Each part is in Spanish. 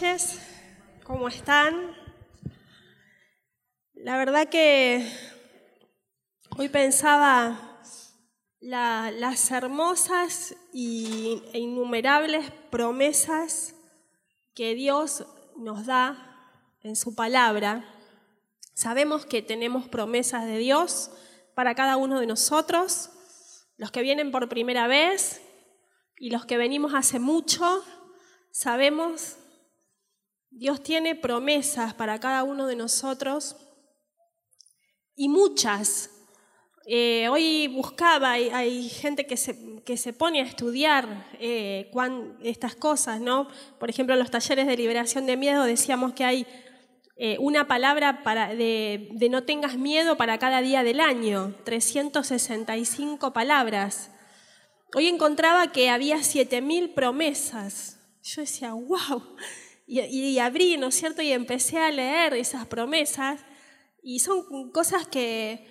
Noches. ¿Cómo están? La verdad que hoy pensaba la- las hermosas e innumerables promesas que Dios nos da en su palabra. Sabemos que tenemos promesas de Dios para cada uno de nosotros, los que vienen por primera vez y los que venimos hace mucho, sabemos, Dios tiene promesas para cada uno de nosotros y muchas. Eh, hoy buscaba, hay, hay gente que se, que se pone a estudiar eh, estas cosas, ¿no? Por ejemplo, en los talleres de liberación de miedo decíamos que hay eh, una palabra para, de, de no tengas miedo para cada día del año, 365 palabras. Hoy encontraba que había 7.000 promesas. Yo decía, wow. Y, abrí, ¿no es cierto? Y empecé a leer esas promesas. Y son cosas que,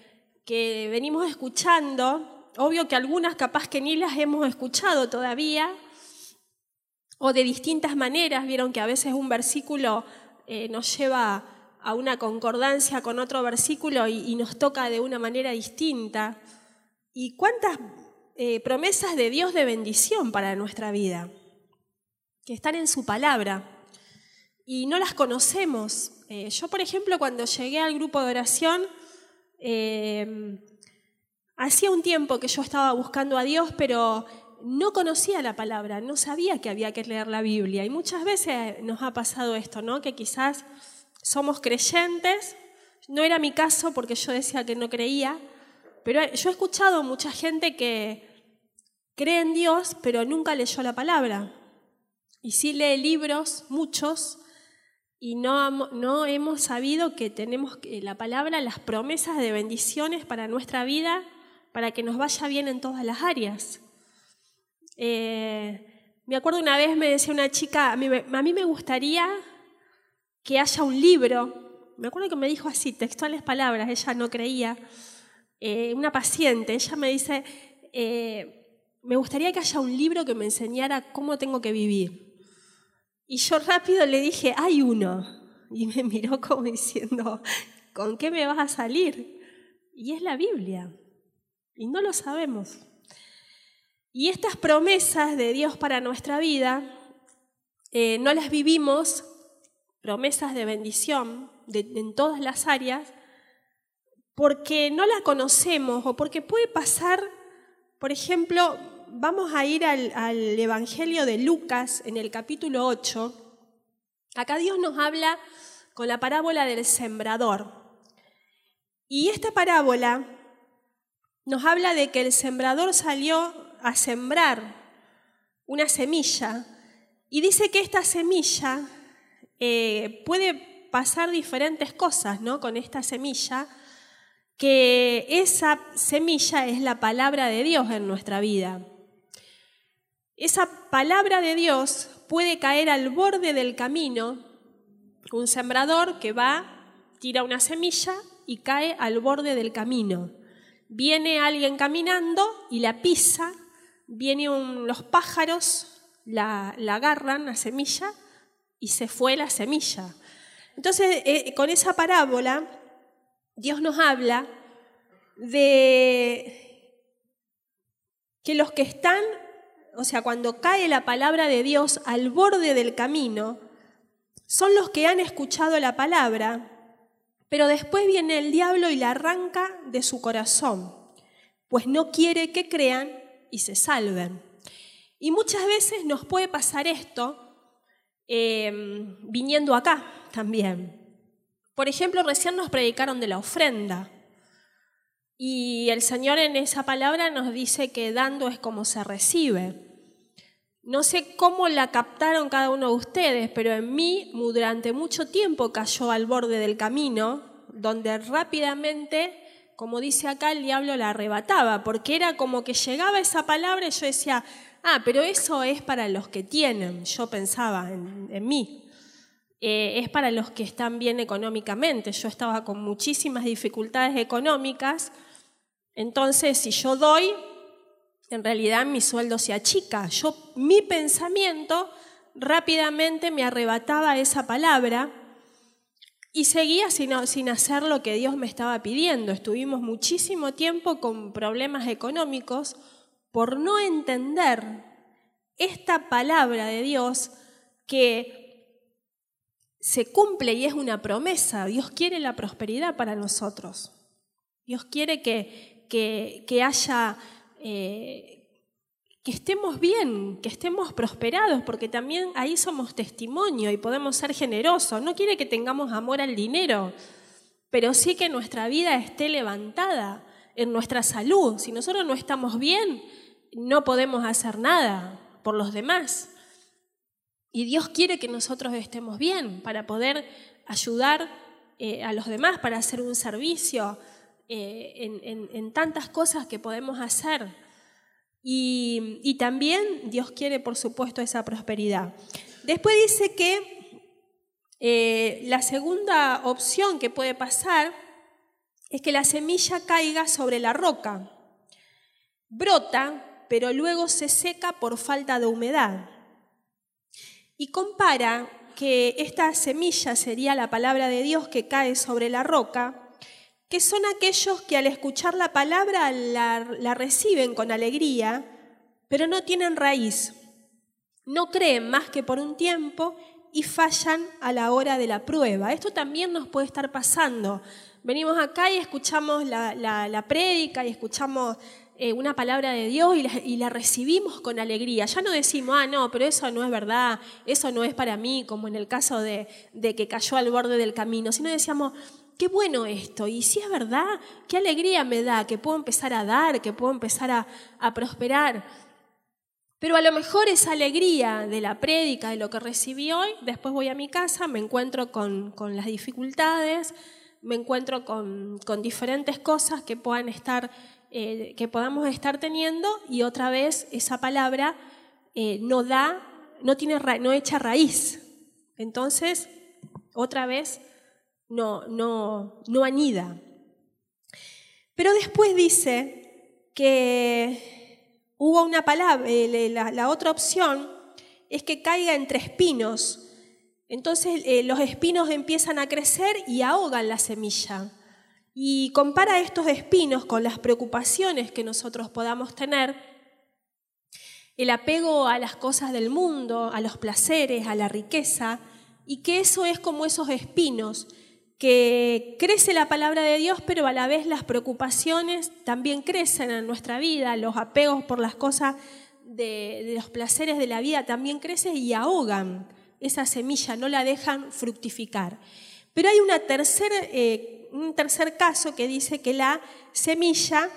que venimos escuchando. Obvio que algunas capaz que ni las hemos escuchado todavía. O de distintas maneras. Vieron que a veces un versículo eh, nos lleva a una concordancia con otro versículo y, y nos toca de una manera distinta. ¿Y cuántas eh, promesas de Dios de bendición para nuestra vida? Que están en su palabra. Y no las conocemos. Eh, yo, por ejemplo, cuando llegué al grupo de oración, eh, hacía un tiempo que yo estaba buscando a Dios, pero no conocía la palabra, no sabía que había que leer la Biblia. Y muchas veces nos ha pasado esto, ¿no? Que quizás somos creyentes, no era mi caso porque yo decía que no creía, pero yo he escuchado mucha gente que cree en Dios, pero nunca leyó la palabra. Y sí lee libros, muchos, y no, no hemos sabido que tenemos la palabra, las promesas de bendiciones para nuestra vida, para que nos vaya bien en todas las áreas. Eh, me acuerdo una vez me decía una chica, a mí, a mí me gustaría que haya un libro, me acuerdo que me dijo así, textuales palabras, ella no creía, eh, una paciente, ella me dice, eh, me gustaría que haya un libro que me enseñara cómo tengo que vivir. Y yo rápido le dije, hay uno. Y me miró como diciendo, ¿con qué me vas a salir? Y es la Biblia. Y no lo sabemos. Y estas promesas de Dios para nuestra vida eh, no las vivimos, promesas de bendición en todas las áreas, porque no las conocemos o porque puede pasar, por ejemplo, vamos a ir al, Evangelio de Lucas en el capítulo 8. Acá Dios nos habla con la parábola del sembrador. Y esta parábola nos habla de que el sembrador salió a sembrar una semilla y dice que esta semilla eh, puede pasar diferentes cosas ¿no? con esta semilla, que esa semilla es la palabra de Dios en nuestra vida. Esa palabra de Dios puede caer al borde del camino, un sembrador que va, tira una semilla y cae al borde del camino. Viene alguien caminando y la pisa, vienen los pájaros, la, la agarran, la semilla, y se fue la semilla. Entonces, eh, con esa parábola, Dios nos habla de que los que están, o sea, cuando cae la palabra de Dios al borde del camino, son los que han escuchado la palabra, pero después viene el diablo y la arranca de su corazón, pues no quiere que crean y se salven. Y muchas veces nos puede pasar esto eh, viniendo acá también. Por ejemplo, recién nos predicaron de la ofrenda. Y el Señor en esa palabra nos dice que dando es como se recibe. No sé cómo la captaron cada uno de ustedes, pero en mí durante mucho tiempo cayó al borde del camino, donde rápidamente, como dice acá, el diablo la arrebataba, porque era como que llegaba esa palabra y yo decía, ah, pero eso es para los que tienen, yo pensaba en, mí. Eh, es para los que están bien económicamente. Yo estaba con muchísimas dificultades económicas, entonces si yo doy, en realidad mi sueldo se achica. Yo, mi pensamiento rápidamente me arrebataba esa palabra y seguía sin, sin, hacer lo que Dios me estaba pidiendo. Estuvimos muchísimo tiempo con problemas económicos por no entender esta palabra de Dios que se cumple y es una promesa. Dios quiere la prosperidad para nosotros. Dios quiere que, que, haya... Eh, que estemos bien, que estemos prosperados, porque también ahí somos testimonio y podemos ser generosos. No quiere que tengamos amor al dinero, pero sí que nuestra vida esté levantada en nuestra salud. Si nosotros no estamos bien, no podemos hacer nada por los demás. Y Dios quiere que nosotros estemos bien para poder ayudar eh, a los demás, para hacer un servicio eh, en, tantas cosas que podemos hacer. Y, también Dios quiere, por supuesto, esa prosperidad. Después dice que eh, la segunda opción que puede pasar es que la semilla caiga sobre la roca. Brota, pero luego se seca por falta de humedad. Y compara que esta semilla sería la palabra de Dios que cae sobre la roca, que son aquellos que al escuchar la palabra la, reciben con alegría, pero no tienen raíz, no creen más que por un tiempo y fallan a la hora de la prueba. Esto también nos puede estar pasando. Venimos acá y escuchamos la, la prédica y escuchamos eh, una palabra de Dios y la, recibimos con alegría. Ya no decimos, ah, no, pero eso no es verdad, eso no es para mí, como en el caso de, que cayó al borde del camino, sino decíamos, qué bueno esto, y si es verdad, qué alegría me da que puedo empezar a dar, que puedo empezar a, prosperar. Pero a lo mejor esa alegría de la prédica, de lo que recibí hoy, después voy a mi casa, me encuentro con, las dificultades, me encuentro con, con diferentes cosas que puedan estar eh, que podamos estar teniendo y otra vez esa palabra eh, no da, no, tiene no echa raíz. Entonces, otra vez no, no, no anida. Pero después dice que hubo una palabra, eh, la, otra opción es que caiga entre espinos. Entonces los espinos empiezan a crecer y ahogan la semilla. Y compara estos espinos con las preocupaciones que nosotros podamos tener, el apego a las cosas del mundo, a los placeres, a la riqueza, y que eso es como esos espinos, que crece la palabra de Dios, pero a la vez las preocupaciones también crecen en nuestra vida, los apegos por las cosas de, los placeres de la vida también crecen y ahogan esa semilla, no la dejan fructificar. Pero hay una tercera... Eh, un tercer caso que dice que la semilla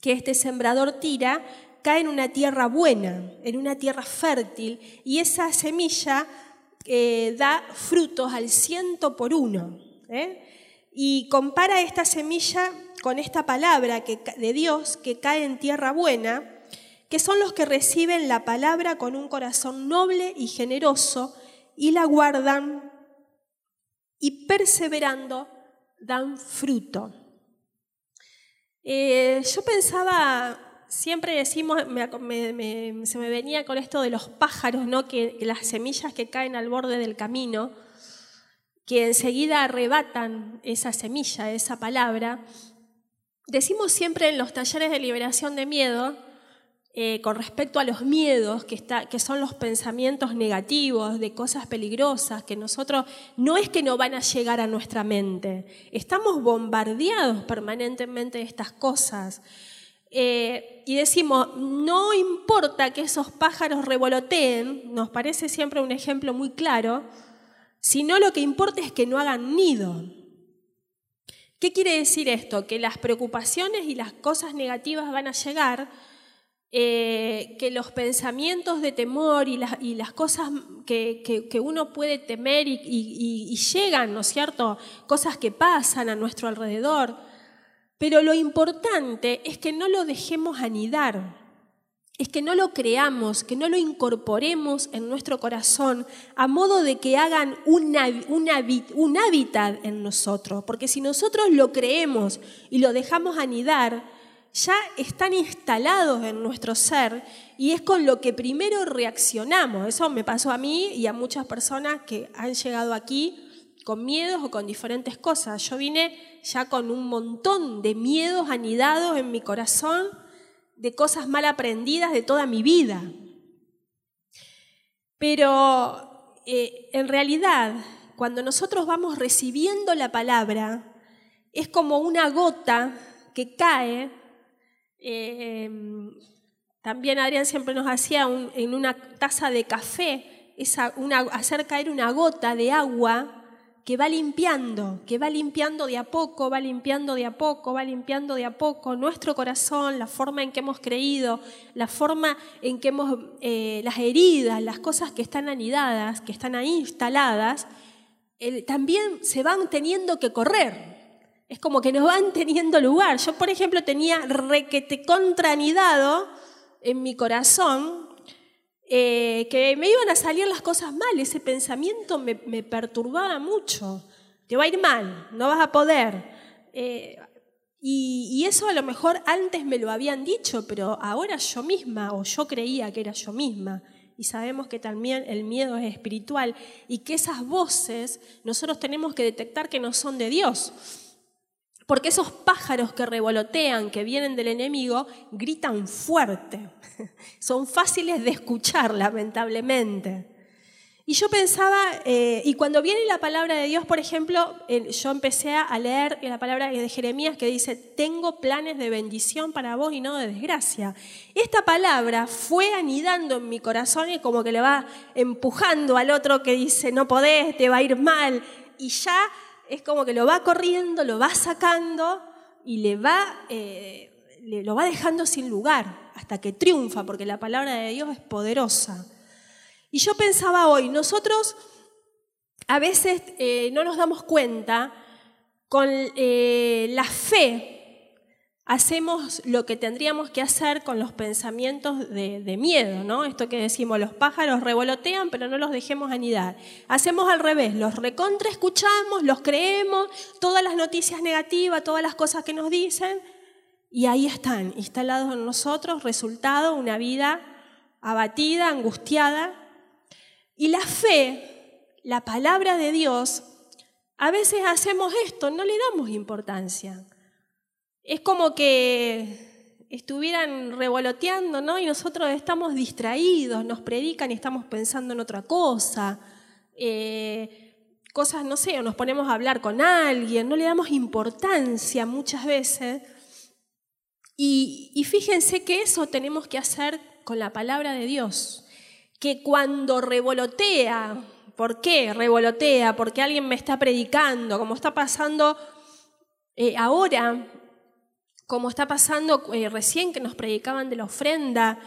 que este sembrador tira cae en una tierra buena, en una tierra fértil, y esa semilla eh, da frutos al ciento por uno. ¿eh? Y compara esta semilla con esta palabra que, de Dios que cae en tierra buena, que son los que reciben la palabra con un corazón noble y generoso y la guardan y perseverando dan fruto. Eh, yo pensaba, siempre decimos, se me venía con esto de los pájaros, ¿no? que, las semillas que caen al borde del camino, que enseguida arrebatan esa semilla, esa palabra. Decimos siempre en los talleres de liberación de miedo, eh, con respecto a los miedos, que, que son los pensamientos negativos de cosas peligrosas, que nosotros no es que no van a llegar a nuestra mente, estamos bombardeados permanentemente de estas cosas. Eh, y decimos, no importa que esos pájaros revoloteen, nos parece siempre un ejemplo muy claro, sino lo que importa es que no hagan nido. ¿Qué quiere decir esto? Que las preocupaciones y las cosas negativas van a llegar, eh, que los pensamientos de temor y las, cosas que, uno puede temer y, llegan, ¿no es cierto? Cosas que pasan a nuestro alrededor. Pero lo importante es que no lo dejemos anidar, es que no lo creamos, que no lo incorporemos en nuestro corazón a modo de que hagan un, hábitat en nosotros. Porque si nosotros lo creemos y lo dejamos anidar, ya están instalados en nuestro ser y es con lo que primero reaccionamos. Eso me pasó a mí y a muchas personas que han llegado aquí con miedos o con diferentes cosas. Yo vine ya con un montón de miedos anidados en mi corazón, de cosas mal aprendidas de toda mi vida. Pero eh, en realidad, cuando nosotros vamos recibiendo la palabra, es como una gota que cae. Eh, también Adrián siempre nos hacía en una taza de café, hacer caer una gota de agua que va limpiando, que va limpiando de a poco, va limpiando de a poco, va limpiando de a poco nuestro corazón, la forma en que hemos creído, la forma en que hemos, eh, las heridas, las cosas que están anidadas, que están ahí instaladas, también se van teniendo que correr. Es como que nos van teniendo lugar. Yo, por ejemplo, tenía requete contranidado en mi corazón eh, que me iban a salir las cosas mal. Ese pensamiento me, perturbaba mucho. Te va a ir mal, no vas a poder. Eh, y, y, eso a lo mejor antes me lo habían dicho, pero ahora yo misma, o yo creía que era yo misma. Y sabemos que también el miedo es espiritual y que esas voces nosotros tenemos que detectar que no son de Dios. Porque esos pájaros que revolotean, que vienen del enemigo, gritan fuerte. Son fáciles de escuchar, lamentablemente. Y yo pensaba, eh, y cuando viene la palabra de Dios, por ejemplo, yo empecé a leer la palabra de Jeremías que dice, tengo planes de bendición para vos y no de desgracia. Esta palabra fue anidando en mi corazón y como que le va empujando al otro que dice, no podés, te va a ir mal. Y ya es como que lo va corriendo, lo va sacando y le va, eh, lo va dejando sin lugar hasta que triunfa, porque la palabra de Dios es poderosa. Y yo pensaba hoy, nosotros a veces eh, no nos damos cuenta con eh, la fe hacemos lo que tendríamos que hacer con los pensamientos de, miedo, ¿no? Esto que decimos, los pájaros revolotean, pero no los dejemos anidar. Hacemos al revés, los recontra escuchamos, los creemos, todas las noticias negativas, todas las cosas que nos dicen, y ahí están, instalados en nosotros, resultado, una vida abatida, angustiada. Y la fe, la palabra de Dios, a veces hacemos esto, no le damos importancia es como que estuvieran revoloteando, ¿no? Y nosotros estamos distraídos, nos predican y estamos pensando en otra cosa. Eh, cosas, no sé, o nos ponemos a hablar con alguien, no le damos importancia muchas veces. Y, fíjense que eso tenemos que hacer con la palabra de Dios, que cuando revolotea, ¿por qué revolotea? Porque alguien me está predicando, como está pasando eh, ahora como está pasando eh, recién que nos predicaban de la ofrenda,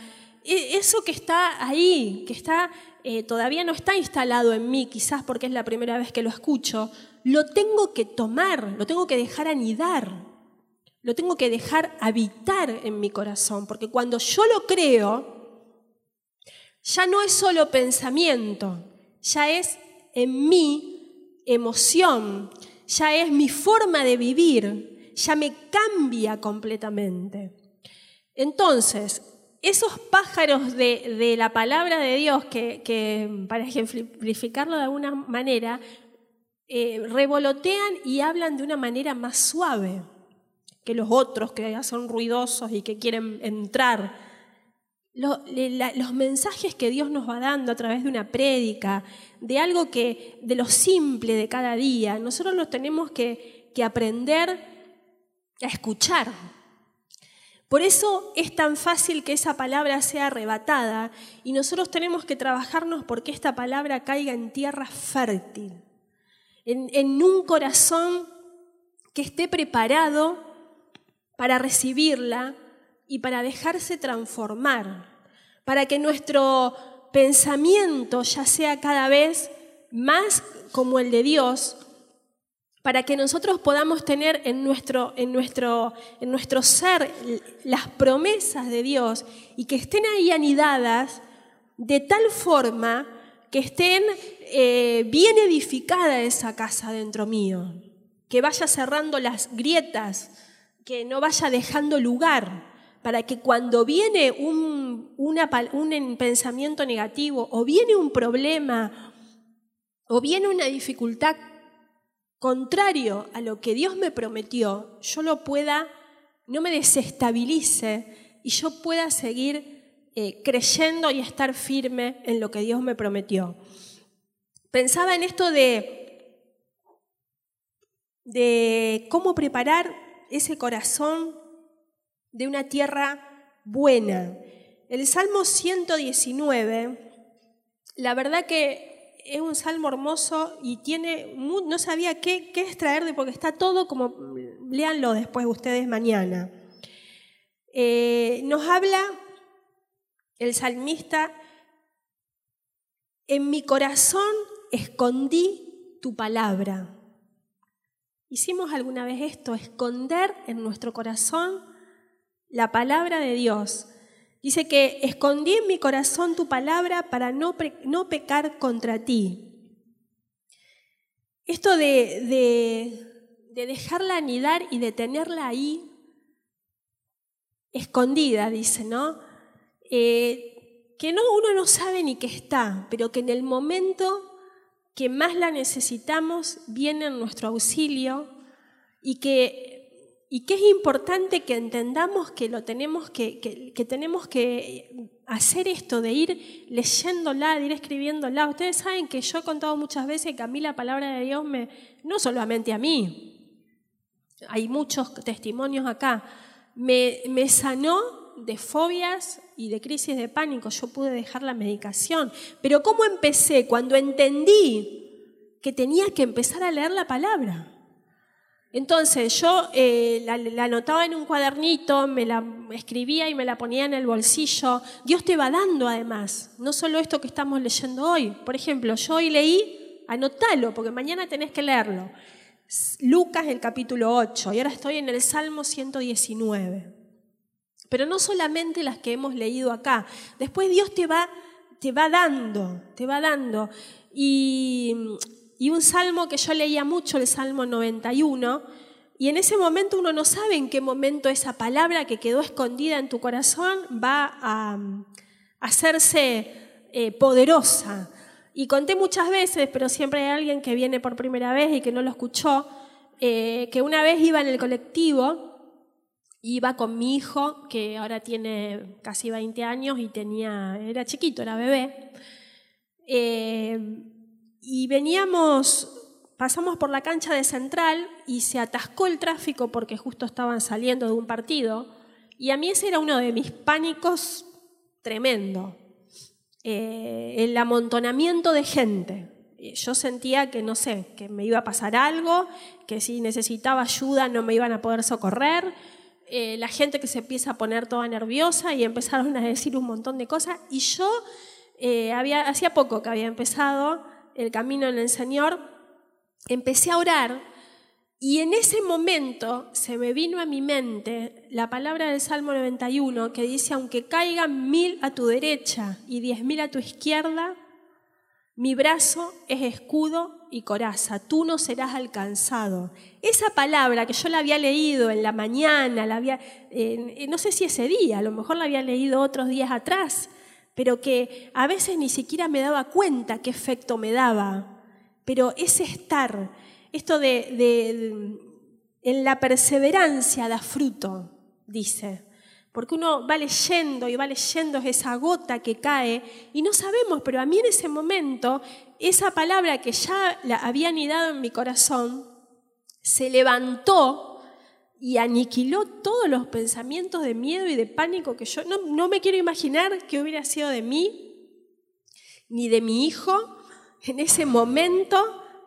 e, eso que está ahí, que está eh, todavía no está instalado en mí, quizás porque es la primera vez que lo escucho, lo tengo que tomar, lo tengo que dejar anidar, lo tengo que dejar habitar en mi corazón, porque cuando yo lo creo, ya no es solo pensamiento, ya es en mí emoción, ya es mi forma de vivir, ya me cambia completamente. Entonces, esos pájaros de, la palabra de Dios, que, para ejemplificarlo de alguna manera, eh, revolotean y hablan de una manera más suave que los otros que son ruidosos y que quieren entrar. los mensajes que Dios nos va dando a través de una prédica, de algo que, de lo simple de cada día, nosotros los tenemos que, que aprender a escuchar. Por eso es tan fácil que esa palabra sea arrebatada y nosotros tenemos que trabajarnos porque esta palabra caiga en tierra fértil, en, en un corazón que esté preparado para recibirla y para dejarse transformar, para que nuestro pensamiento ya sea cada vez más como el de Dios para que nosotros podamos tener en nuestro, en nuestro, en nuestro ser las promesas de Dios y que estén ahí anidadas de tal forma que estén eh, bien edificada esa casa dentro mío, que vaya cerrando las grietas que no vaya dejando lugar para que cuando viene un, un pensamiento negativo o viene un problema o viene una dificultad contrario a lo que Dios me prometió, yo lo pueda, no me desestabilice y yo pueda seguir eh, creyendo y estar firme en lo que Dios me prometió. Pensaba en esto de, de cómo preparar ese corazón de una tierra buena. El Salmo 119, la verdad que es un salmo hermoso y tiene, no sabía qué, qué extraer de, porque está todo como, léanlo después ustedes mañana. Eh, nos habla el salmista, en mi corazón escondí tu palabra. Hicimos alguna vez esto, esconder en nuestro corazón la palabra de Dios. Dice que escondí en mi corazón tu palabra para no, no pecar contra ti. Esto de, de, dejarla anidar y de tenerla ahí escondida, dice, ¿no? Eh, que no, uno no sabe ni que está, pero que en el momento que más la necesitamos viene en nuestro auxilio y que y que es importante que entendamos que, lo tenemos que, que, tenemos que hacer esto de ir leyéndola, de ir escribiéndola. Ustedes saben que yo he contado muchas veces que a mí la palabra de Dios me, no solamente a mí, hay muchos testimonios acá, me, me sanó de fobias y de crisis de pánico. Yo pude dejar la medicación. Pero ¿cómo empecé? Cuando entendí que tenía que empezar a leer la palabra. Entonces yo eh, la, anotaba en un cuadernito, me la escribía y me la ponía en el bolsillo. Dios te va dando además, no solo esto que estamos leyendo hoy. Por ejemplo, yo hoy leí, anotalo, porque mañana tenés que leerlo. Lucas el capítulo 8 y ahora estoy en el Salmo 119. Pero no solamente las que hemos leído acá, después Dios te va, te va dando, te va dando. Y y un salmo que yo leía mucho, el Salmo 91, y en ese momento uno no sabe en qué momento esa palabra que quedó escondida en tu corazón va a, hacerse eh, poderosa. Y conté muchas veces, pero siempre hay alguien que viene por primera vez y que no lo escuchó, eh, que una vez iba en el colectivo, iba con mi hijo, que ahora tiene casi 20 años y tenía, era chiquito, era bebé. Eh, y veníamos, pasamos por la cancha de Central y se atascó el tráfico porque justo estaban saliendo de un partido. Y a mí ese era uno de mis pánicos tremendo. Eh, el amontonamiento de gente. Yo sentía que, no sé, que me iba a pasar algo, que si necesitaba ayuda no me iban a poder socorrer. Eh, la gente que se empieza a poner toda nerviosa y empezaron a decir un montón de cosas. Y yo eh, había, hacía poco que había empezado el camino en el Señor, empecé a orar y en ese momento se me vino a mi mente la palabra del Salmo 91 que dice, aunque caigan mil a tu derecha y diez mil a tu izquierda, mi brazo es escudo y coraza, tú no serás alcanzado. Esa palabra que yo la había leído en la mañana, la había, no sé si ese día, a lo mejor la había leído otros días atrás, pero que a veces ni siquiera me daba cuenta qué efecto me daba. Pero ese estar, esto de, en la perseverancia da fruto, dice. Porque uno va leyendo y va leyendo esa gota que cae y no sabemos, pero a mí en ese momento, esa palabra que ya la había anidado en mi corazón, se levantó y aniquiló todos los pensamientos de miedo y de pánico que yo no, me quiero imaginar que hubiera sido de mí ni de mi hijo en ese momento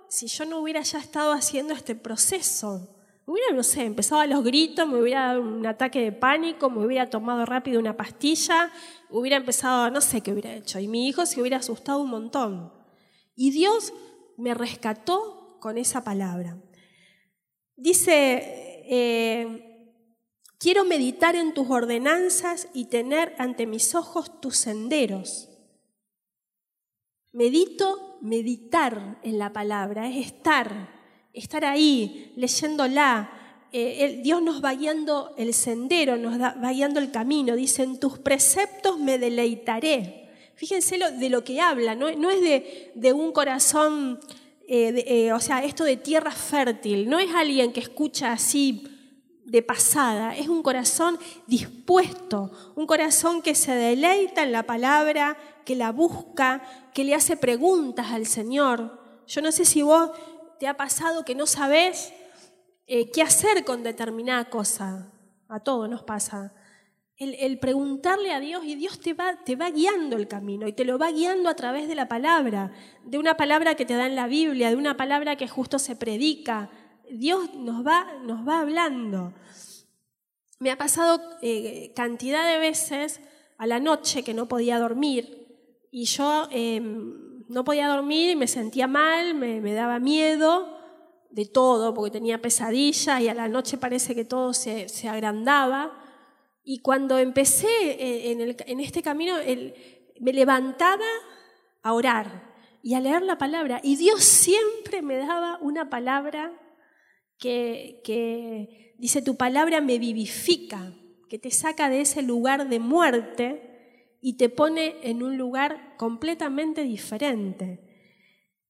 si yo no hubiera ya estado haciendo este proceso. Hubiera, no sé, empezado a los gritos, me hubiera dado un ataque de pánico, me hubiera tomado rápido una pastilla, hubiera empezado, no sé qué hubiera hecho. Y mi hijo se hubiera asustado un montón. Y Dios me rescató con esa palabra. Dice eh, quiero meditar en tus ordenanzas y tener ante mis ojos tus senderos. Medito, meditar en la palabra, es estar, estar ahí, leyéndola, eh, Dios nos va guiando el sendero, nos va guiando el camino. Dice, en tus preceptos me deleitaré. Fíjense de lo que habla, no, es de, un corazón, eh, eh, o sea, esto de tierra fértil, no es alguien que escucha así de pasada, es un corazón dispuesto, un corazón que se deleita en la palabra, que la busca, que le hace preguntas al Señor. Yo no sé si vos te ha pasado que no sabés eh, qué hacer con determinada cosa. A todos nos pasa el, preguntarle a Dios y Dios te va, te va guiando el camino y te lo va guiando a través de la palabra, de una palabra que te da en la Biblia, de una palabra que justo se predica. Dios nos va, nos va hablando. Me ha pasado eh, cantidad de veces a la noche que no podía dormir y yo em, no podía dormir y me sentía mal, me, me, daba miedo de todo porque tenía pesadillas y a la noche parece que todo se, se agrandaba. Y cuando empecé eh, en, este camino, me levantaba a orar y a leer la palabra. Y Dios siempre me daba una palabra que, que dice, tu palabra me vivifica, que te saca de ese lugar de muerte y te pone en un lugar completamente diferente.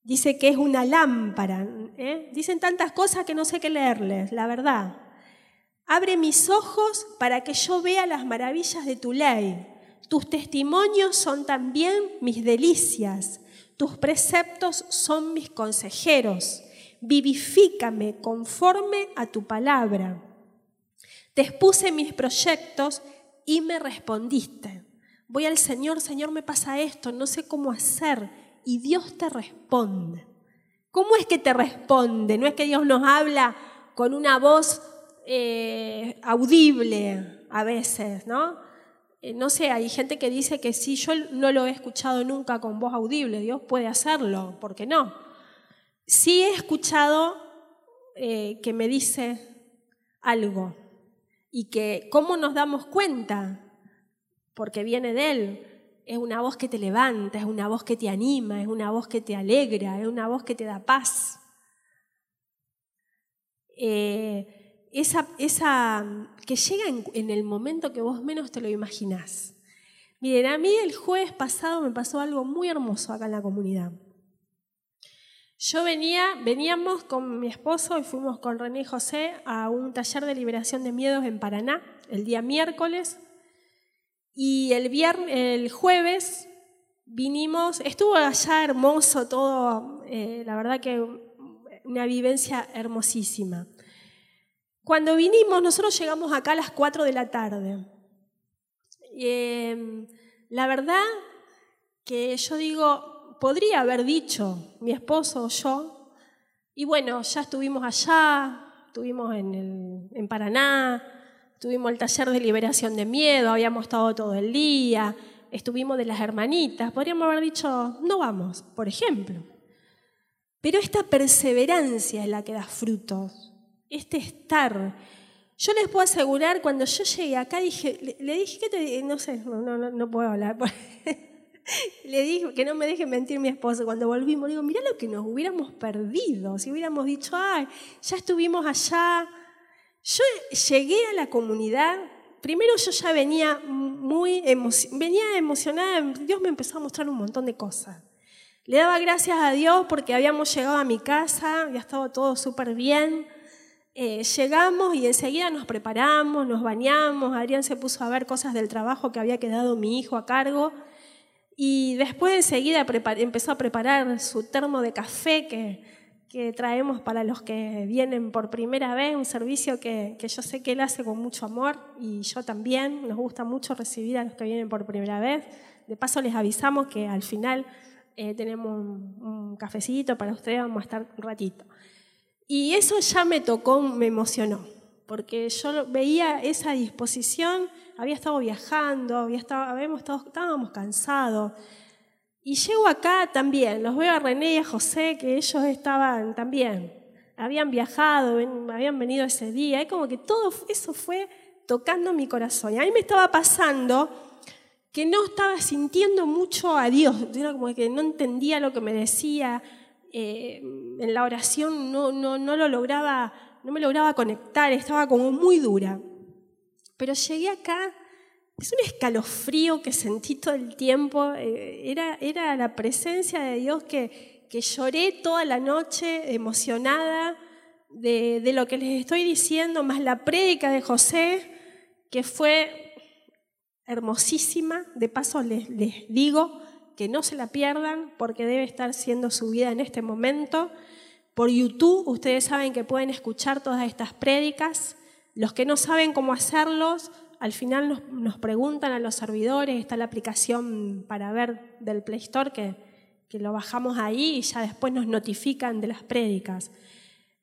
Dice que es una lámpara. ¿eh? Dicen tantas cosas que no sé qué leerles, la verdad. Abre mis ojos para que yo vea las maravillas de tu ley. Tus testimonios son también mis delicias. Tus preceptos son mis consejeros. Vivifícame conforme a tu palabra. Te expuse mis proyectos y me respondiste. Voy al Señor, Señor, me pasa esto, no sé cómo hacer. Y Dios te responde. ¿Cómo es que te responde? No es que Dios nos habla con una voz eh, audible a veces, ¿no? Eh, no sé, hay gente que dice que si yo no lo he escuchado nunca con voz audible, Dios puede hacerlo, ¿por qué no? Sí he escuchado eh, que me dice algo y que cómo nos damos cuenta, porque viene de Él, es una voz que te levanta, es una voz que te anima, es una voz que te alegra, es una voz que te da paz. Esa, que llega en, el momento que vos menos te lo imaginás. Miren, a mí el jueves pasado me pasó algo muy hermoso acá en la comunidad. Yo venía, veníamos con mi esposo y fuimos con René y José a un taller de liberación de miedos en Paraná el día miércoles y el, viernes, el jueves vinimos, estuvo allá hermoso todo, eh, la verdad que una vivencia hermosísima. Cuando vinimos, nosotros llegamos acá a las 4 de la tarde. Em, la verdad que yo digo, podría haber dicho mi esposo o yo, y bueno, ya estuvimos allá, estuvimos en, en Paraná, tuvimos el taller de liberación de miedo, habíamos estado todo el día, estuvimos de las hermanitas, podríamos haber dicho, no vamos, por ejemplo. Pero esta perseverancia es la que da frutos este estar. Yo les puedo asegurar, cuando yo llegué acá, dije, le, dije que te, no sé, no, no, no puedo hablar. le dije que no me deje mentir mi esposo. Cuando volvimos, digo, mira lo que nos hubiéramos perdido. Si hubiéramos dicho, ay, ya estuvimos allá. Yo llegué a la comunidad, primero yo ya venía muy venía emocionada, Dios me empezó a mostrar un montón de cosas. Le daba gracias a Dios porque habíamos llegado a mi casa, había estado todo súper bien. Eh, llegamos y enseguida nos preparamos, nos bañamos, Adrián se puso a ver cosas del trabajo que había quedado mi hijo a cargo y después enseguida empezó a preparar su termo de café que, traemos para los que vienen por primera vez, un servicio que, que, yo sé que él hace con mucho amor y yo también, nos gusta mucho recibir a los que vienen por primera vez. De paso les avisamos que al final eh, tenemos un, un cafecito para ustedes, vamos a estar un ratito. Y eso ya me tocó, me emocionó, porque yo veía esa disposición, había estado viajando, había estado, habíamos estado, estábamos cansados. Y llego acá también, los veo a René y a José, que ellos estaban también, habían viajado, habían venido ese día, y como que todo eso fue tocando mi corazón. Y a mí me estaba pasando que no estaba sintiendo mucho a Dios, como que no entendía lo que me decía, eh, en la oración no, no, no, lo lograba, no me lograba conectar, estaba como muy dura. Pero llegué acá, es un escalofrío que sentí todo el tiempo, eh, era, era la presencia de Dios que, que lloré toda la noche emocionada de, de lo que les estoy diciendo, más la prédica de José, que fue hermosísima. De paso les, les digo que no se la pierdan porque debe estar siendo subida en este momento. Por YouTube ustedes saben que pueden escuchar todas estas prédicas. Los que no saben cómo hacerlos, al final nos, nos preguntan a los servidores, está la aplicación para ver del Play Store que, que lo bajamos ahí y ya después nos notifican de las prédicas.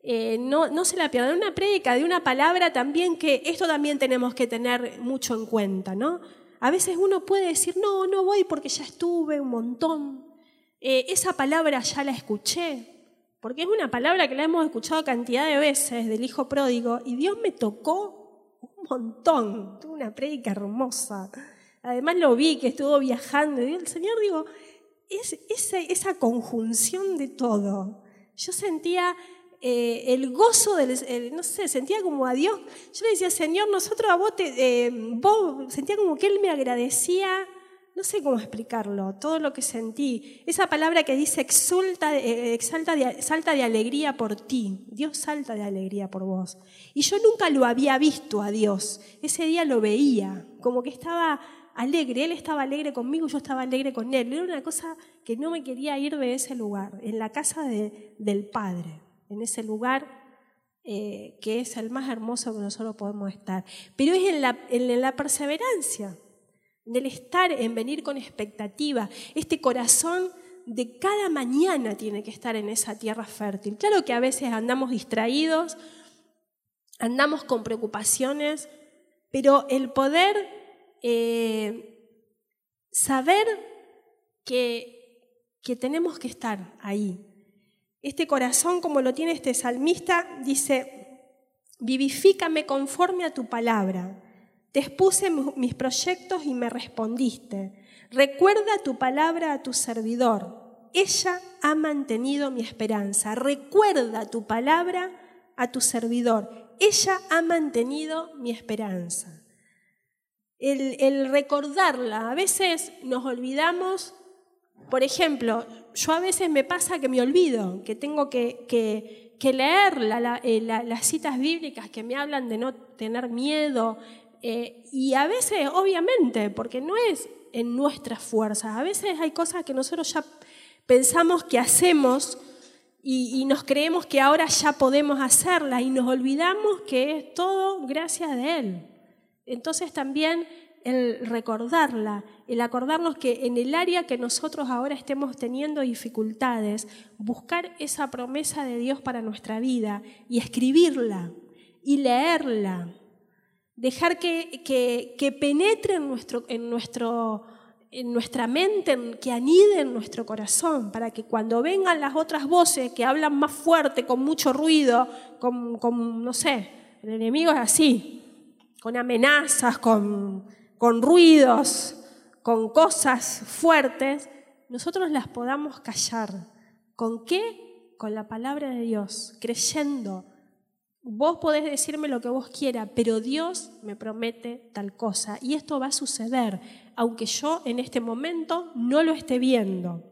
Eh, no, no, se la pierdan. Una prédica de una palabra también que esto también tenemos que tener mucho en cuenta, ¿no? A veces uno puede decir, no, no voy porque ya estuve un montón. Eh, esa palabra ya la escuché, porque es una palabra que la hemos escuchado cantidad de veces del Hijo Pródigo y Dios me tocó un montón. Tuve una prédica hermosa. Además lo vi que estuvo viajando y el Señor, digo, es, esa, esa conjunción de todo. Yo sentía eh, el gozo del, el, no sé, sentía como a Dios. Yo le decía, Señor, nosotros a vos, te, eh, vos, sentía como que Él me agradecía, no sé cómo explicarlo, todo lo que sentí. Esa palabra que dice exulta, eh, exalta de, salta de alegría por ti. Dios salta de alegría por vos. Y yo nunca lo había visto a Dios. Ese día lo veía, como que estaba alegre. Él estaba alegre conmigo, yo estaba alegre con Él. Era una cosa que no me quería ir de ese lugar, en la casa de, del Padre en ese lugar eh, que es el más hermoso que nosotros podemos estar. Pero es en la, perseverancia, en el estar, en venir con expectativa. Este corazón de cada mañana tiene que estar en esa tierra fértil. Claro que a veces andamos distraídos, andamos con preocupaciones, pero el poder eh, saber que, que tenemos que estar ahí, este corazón, como lo tiene este salmista, dice, vivifícame conforme a tu palabra. Te expuse mis proyectos y me respondiste. Recuerda tu palabra a tu servidor. Ella ha mantenido mi esperanza. Recuerda tu palabra a tu servidor. Ella ha mantenido mi esperanza. El, recordarla, a veces nos olvidamos por ejemplo, yo a veces me pasa que me olvido, que tengo que, leer eh, las citas bíblicas que me hablan de no tener miedo. Eh, y a veces, obviamente, porque no es en nuestras fuerzas, a veces hay cosas que nosotros ya pensamos que hacemos y, y nos creemos que ahora ya podemos hacerlas y nos olvidamos que es todo gracias de Él. Entonces también el recordarla, el acordarnos que en el área que nosotros ahora estemos teniendo dificultades, buscar esa promesa de Dios para nuestra vida y escribirla y leerla, dejar que, que, penetre en, nuestro, en, nuestro, en nuestra mente, que anide en nuestro corazón, para que cuando vengan las otras voces que hablan más fuerte, con mucho ruido, con, con no sé, el enemigo es así, con amenazas, con con ruidos, con cosas fuertes, nosotros las podamos callar. ¿Con qué? Con la palabra de Dios, creyendo. Vos podés decirme lo que vos quieras, pero Dios me promete tal cosa. Y esto va a suceder, aunque yo en este momento no lo esté viendo.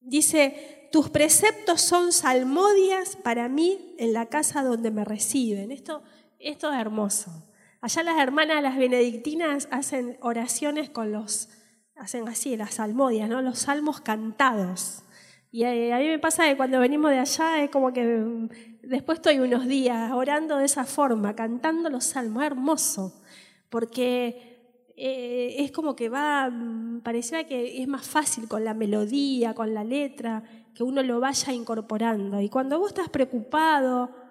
Dice, tus preceptos son salmodias para mí en la casa donde me reciben. Esto, esto es hermoso. Allá las hermanas, las benedictinas, hacen oraciones con los, hacen así, las salmodias, ¿no? los salmos cantados. Y a mí me pasa que cuando venimos de allá es como que mm, después estoy unos días orando de esa forma, cantando los salmos, hermoso, porque eh, es como que va, mm, pareciera que es más fácil con la melodía, con la letra, que uno lo vaya incorporando. Y cuando vos estás preocupado,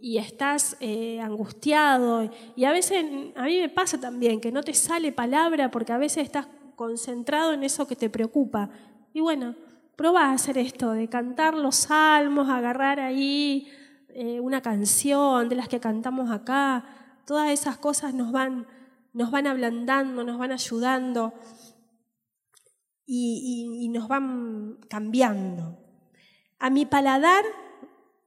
y estás eh, angustiado. Y a veces, a mí me pasa también que no te sale palabra porque a veces estás concentrado en eso que te preocupa. Y bueno, prueba a hacer esto, de cantar los salmos, agarrar ahí eh, una canción de las que cantamos acá. Todas esas cosas nos van, nos van ablandando, nos van ayudando y nos van cambiando. A mi paladar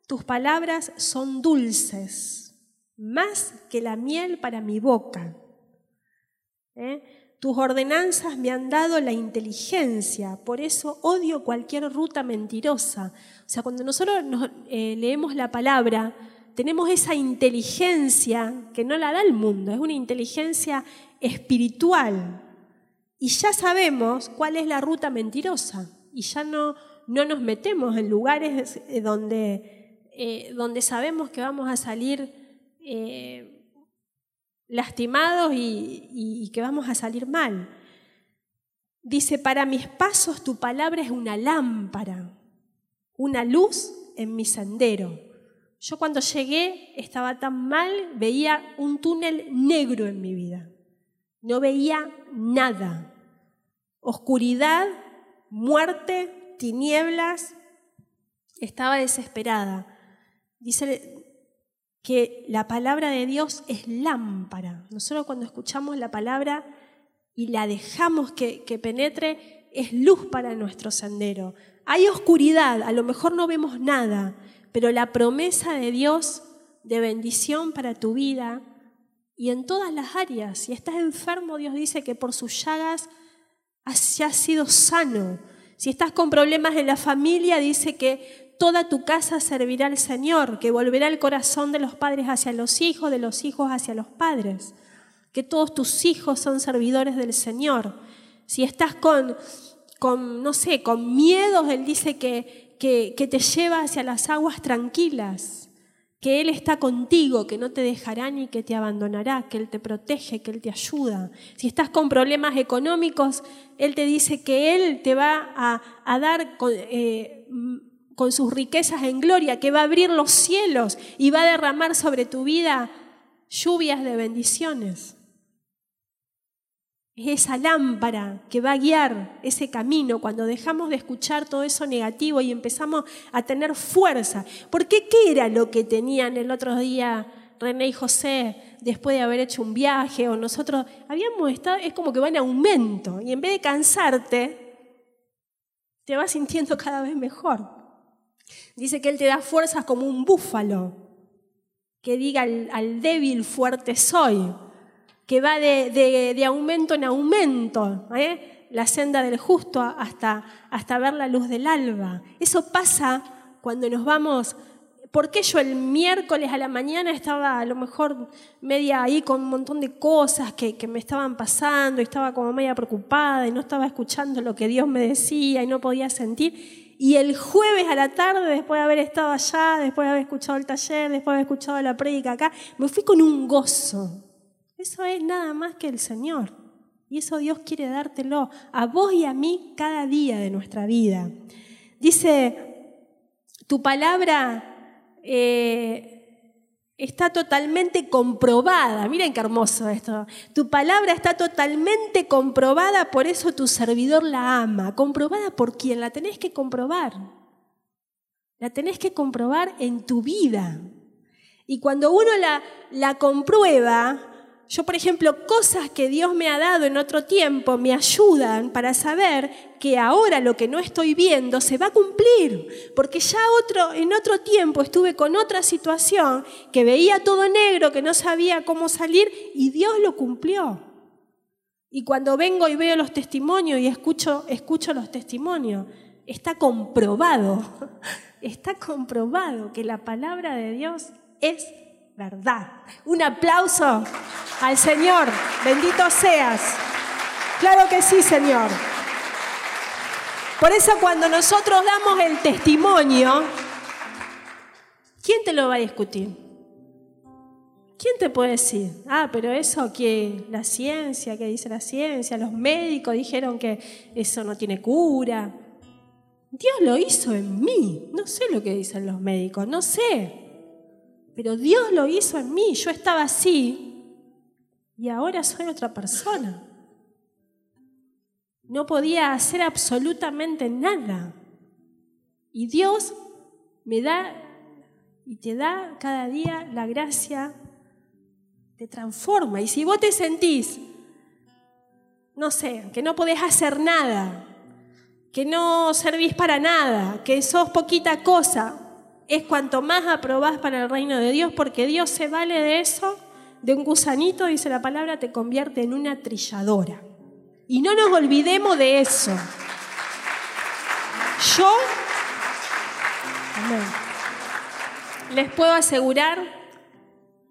tus palabras son dulces, más que la miel para mi boca. ¿Eh? Tus ordenanzas me han dado la inteligencia, por eso odio cualquier ruta mentirosa. O sea, cuando nosotros eh, leemos la palabra, tenemos esa inteligencia que no la da el mundo, es una inteligencia espiritual. Y ya sabemos cuál es la ruta mentirosa y ya no, no nos metemos en lugares eh, donde, eh, donde sabemos que vamos a salir eh, lastimados y, y que vamos a salir mal. Dice, para mis pasos tu palabra es una lámpara, una luz en mi sendero. Yo cuando llegué estaba tan mal, veía un túnel negro en mi vida. No veía nada. Oscuridad, muerte, tinieblas. Estaba desesperada. Dice que la palabra de Dios es lámpara. Nosotros cuando escuchamos la palabra y la dejamos que, que penetre, es luz para nuestro sendero. Hay oscuridad, a lo mejor no vemos nada, pero la promesa de Dios de bendición para tu vida y en todas las áreas. Si estás enfermo, Dios dice que por sus llagas has sido sano. Si estás con problemas en la familia, dice que toda tu casa servirá al Señor, que volverá el corazón de los padres hacia los hijos, de los hijos hacia los padres, que todos tus hijos son servidores del Señor. Si estás con, con no sé, con miedos, Él dice que que, te lleva hacia las aguas tranquilas, que Él está contigo, que no te dejará ni que te abandonará, que Él te protege, que Él te ayuda. Si estás con problemas económicos, Él te dice que Él te va a, dar con, eh, con sus riquezas en gloria, que va a abrir los cielos y va a derramar sobre tu vida lluvias de bendiciones. Es esa lámpara que va a guiar ese camino cuando dejamos de escuchar todo eso negativo y empezamos a tener fuerza. Porque ¿qué era lo que tenían el otro día René y José después de haber hecho un viaje o nosotros? Habíamos estado, es como que va en aumento y en vez de cansarte, te vas sintiendo cada vez mejor. Dice que Él te da fuerzas como un búfalo, que diga al, débil fuerte soy que va de, aumento en aumento, ¿eh? la senda del justo hasta, hasta ver la luz del alba. Eso pasa cuando nos vamos ¿Por qué yo el miércoles a la mañana estaba a lo mejor media ahí con un montón de cosas que, que, me estaban pasando y estaba como media preocupada y no estaba escuchando lo que Dios me decía y no podía sentir? Y el jueves a la tarde, después de haber estado allá, después de haber escuchado el taller, después de haber escuchado la prédica acá, me fui con un gozo. Eso es nada más que el Señor. Y eso Dios quiere dártelo a vos y a mí cada día de nuestra vida. Dice, tu palabra eh, está totalmente comprobada. Miren qué hermoso esto. Tu palabra está totalmente comprobada, por eso tu servidor la ama. ¿Comprobada por quién? La tenés que comprobar. La tenés que comprobar en tu vida. Y cuando uno la, la comprueba, yo, por ejemplo, cosas que Dios me ha dado en otro tiempo me ayudan para saber que ahora lo que no estoy viendo se va a cumplir, porque ya otro, en otro tiempo estuve con otra situación que veía todo negro, que no sabía cómo salir y Dios lo cumplió. Y cuando vengo y veo los testimonios y escucho, escucho los testimonios, está comprobado, está comprobado que la palabra de Dios es verdad. Un aplauso al Señor. Bendito seas. Claro que sí, Señor. Por eso cuando nosotros damos el testimonio, ¿quién te lo va a discutir? ¿Quién te puede decir? Ah, pero eso que la ciencia, que dice la ciencia, los médicos dijeron que eso no tiene cura. Dios lo hizo en mí. No sé lo que dicen los médicos, no sé. Pero Dios lo hizo en mí. Yo estaba así y ahora soy otra persona. No podía hacer absolutamente nada. Y Dios me da y te da cada día la gracia, te transforma. Y si vos te sentís, no sé, que no podés hacer nada, que no servís para nada, que sos poquita cosa, es cuanto más aprobás para el reino de Dios, porque Dios se vale de eso, de un gusanito, dice la palabra, te convierte en una trilladora. Y no nos olvidemos de eso. Yo les puedo asegurar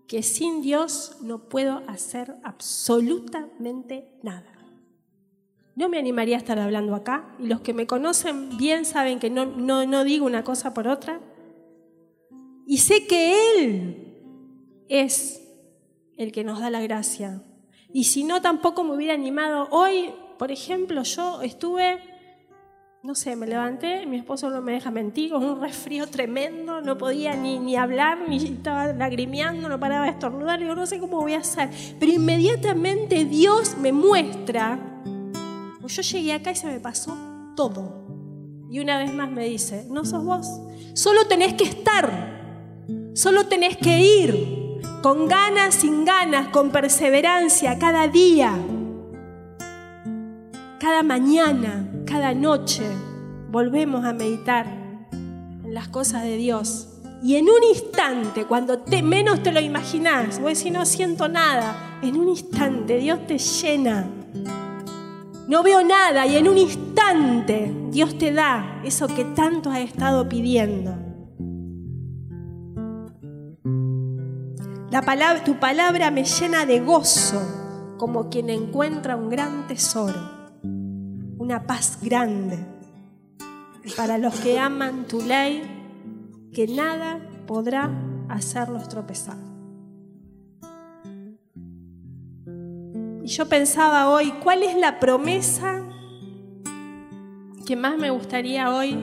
que sin Dios no puedo hacer absolutamente nada. No me animaría a estar hablando acá y los que me conocen bien saben que no, no, no digo una cosa por otra. Y sé que Él es el que nos da la gracia. Y si no, tampoco me hubiera animado. Hoy, por ejemplo, yo estuve no sé, me levanté, mi esposo no me deja mentir, con un resfrío tremendo, no podía ni, ni hablar, ni estaba lagrimeando, no paraba de estornudar, no sé cómo voy a hacer. Pero inmediatamente Dios me muestra, yo llegué acá y se me pasó todo. Y una vez más me dice, no sos vos, solo tenés que estar, solo tenés que ir, con ganas, sin ganas, con perseverancia, cada día, cada mañana cada noche volvemos a meditar en las cosas de Dios. Y en un instante, cuando menos te lo imaginas, vos decís, no siento nada, en un instante Dios te llena. No veo nada y en un instante Dios te da eso que tanto has estado pidiendo. Tu palabra me llena de gozo como quien encuentra un gran tesoro una paz grande para los que aman tu ley, que nada podrá hacerlos tropezar. Y yo pensaba hoy, ¿cuál es la promesa que más me gustaría hoy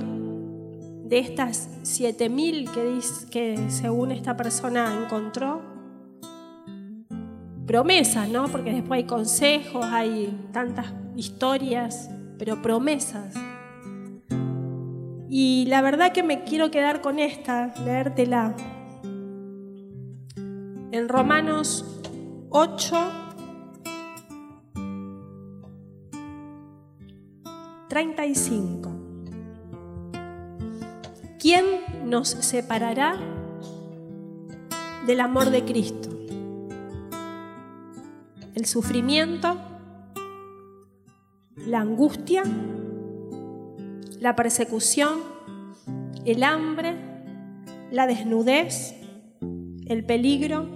de estas 7000 que, que según esta persona encontró? Promesas, ¿no? Porque después hay consejos, hay tantas historias pero promesas. Y la verdad que me quiero quedar con esta, leértela. En Romanos 8, 35. ¿Quién nos separará del amor de Cristo? El sufrimiento, la angustia, la persecución, el hambre, la desnudez, el peligro,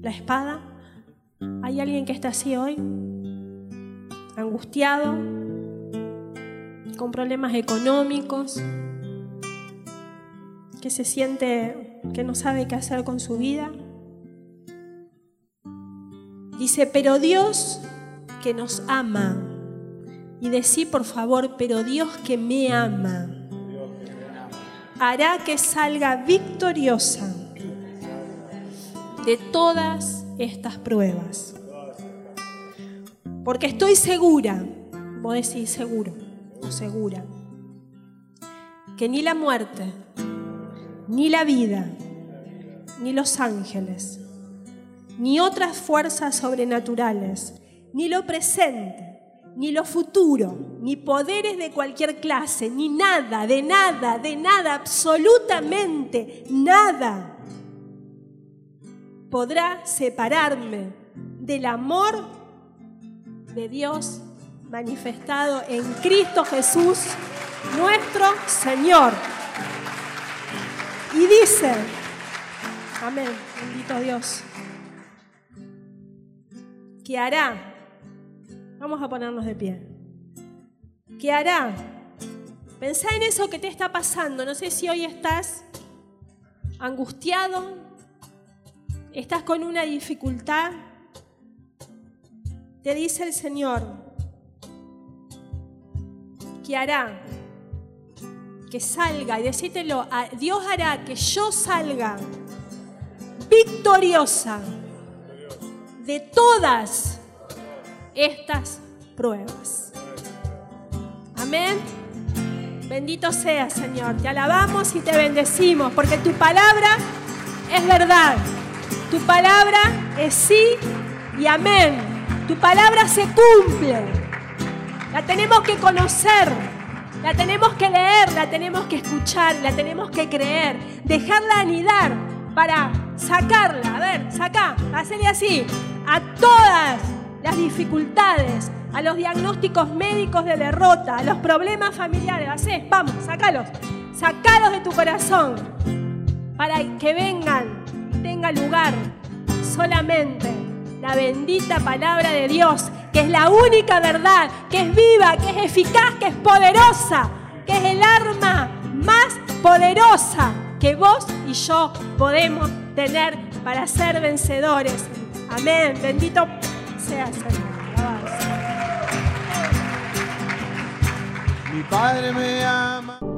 la espada. ¿Hay alguien que está así hoy? Angustiado, con problemas económicos, que se siente que no sabe qué hacer con su vida. Dice, pero Dios que nos ama, y decí, por favor, pero Dios que me ama hará que salga victoriosa de todas estas pruebas. Porque estoy segura, vos decís seguro o segura, que ni la muerte, ni la vida, ni los ángeles, ni otras fuerzas sobrenaturales, ni lo presente, ni lo futuro, ni poderes de cualquier clase, ni nada, de nada, de nada, absolutamente nada podrá separarme del amor de Dios manifestado en Cristo Jesús, nuestro Señor. Y dice, amén, bendito Dios, que hará Vamos a ponernos de pie. ¿Qué hará? Pensá en eso que te está pasando. No sé si hoy estás angustiado, estás con una dificultad. Te dice el Señor, ¿qué hará? Que salga y decítelo, Dios hará que yo salga victoriosa de todas estas pruebas. Amén. Bendito sea, Señor. Te alabamos y te bendecimos porque tu palabra es verdad. Tu palabra es sí y amén. Tu palabra se cumple. La tenemos que conocer. La tenemos que leer, la tenemos que escuchar, la tenemos que creer. Dejarla anidar para sacarla. A ver, saca, hacerle así. A todas las dificultades, a los diagnósticos médicos de derrota, a los problemas familiares. Vamos, sacalos. Sacalos de tu corazón para que vengan y tenga lugar solamente la bendita palabra de Dios, que es la única verdad, que es viva, que es eficaz, que es poderosa, que es el arma más poderosa que vos y yo podemos tener para ser vencedores. Amén. Bendito sea Señor. Mi Padre me ama.